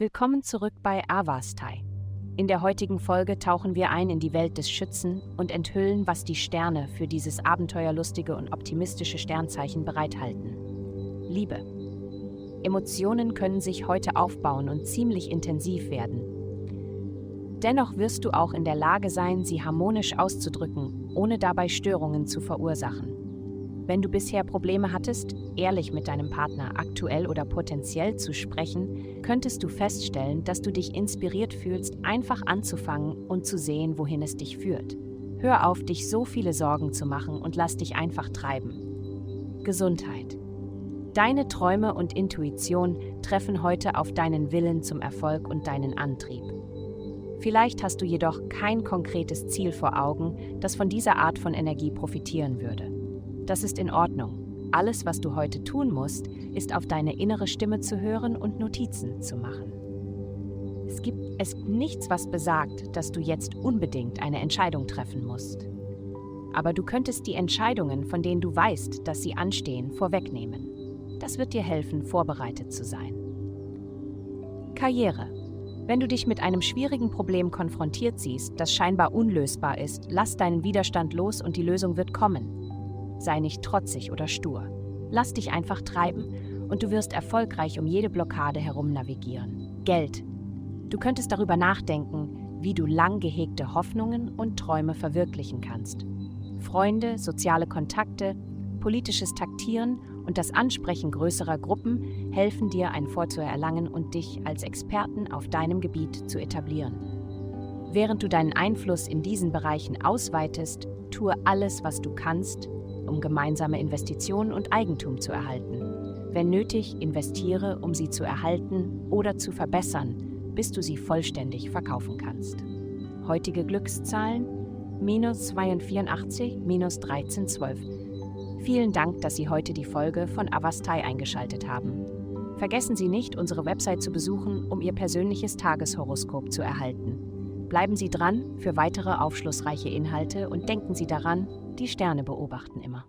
Willkommen zurück bei Avastai. In der heutigen Folge tauchen wir ein in die Welt des Schützen und enthüllen, was die Sterne für dieses abenteuerlustige und optimistische Sternzeichen bereithalten. Liebe. Emotionen können sich heute aufbauen und ziemlich intensiv werden. Dennoch wirst du auch in der Lage sein, sie harmonisch auszudrücken, ohne dabei Störungen zu verursachen. Wenn du bisher Probleme hattest, ehrlich mit deinem Partner aktuell oder potenziell zu sprechen, könntest du feststellen, dass du dich inspiriert fühlst, einfach anzufangen und zu sehen, wohin es dich führt. Hör auf, dich so viele Sorgen zu machen und lass dich einfach treiben. Gesundheit. Deine Träume und Intuition treffen heute auf deinen Willen zum Erfolg und deinen Antrieb. Vielleicht hast du jedoch kein konkretes Ziel vor Augen, das von dieser Art von Energie profitieren würde. Das ist in Ordnung. Alles, was du heute tun musst, ist auf deine innere Stimme zu hören und Notizen zu machen. Es gibt es nichts, was besagt, dass du jetzt unbedingt eine Entscheidung treffen musst. Aber du könntest die Entscheidungen, von denen du weißt, dass sie anstehen, vorwegnehmen. Das wird dir helfen, vorbereitet zu sein. Karriere. Wenn du dich mit einem schwierigen Problem konfrontiert siehst, das scheinbar unlösbar ist, lass deinen Widerstand los und die Lösung wird kommen. Sei nicht trotzig oder stur. Lass dich einfach treiben und du wirst erfolgreich um jede Blockade herum navigieren. Geld. Du könntest darüber nachdenken, wie du lang gehegte Hoffnungen und Träume verwirklichen kannst. Freunde, soziale Kontakte, politisches Taktieren und das Ansprechen größerer Gruppen helfen dir, ein Vor zu erlangen und dich als Experten auf deinem Gebiet zu etablieren. Während du deinen Einfluss in diesen Bereichen ausweitest, tue alles, was du kannst, um gemeinsame Investitionen und Eigentum zu erhalten. Wenn nötig, investiere, um sie zu erhalten oder zu verbessern, bis du sie vollständig verkaufen kannst. Heutige Glückszahlen minus 284, minus 1312. Vielen Dank, dass Sie heute die Folge von Avastai eingeschaltet haben. Vergessen Sie nicht, unsere Website zu besuchen, um Ihr persönliches Tageshoroskop zu erhalten. Bleiben Sie dran für weitere aufschlussreiche Inhalte und denken Sie daran, die Sterne beobachten immer.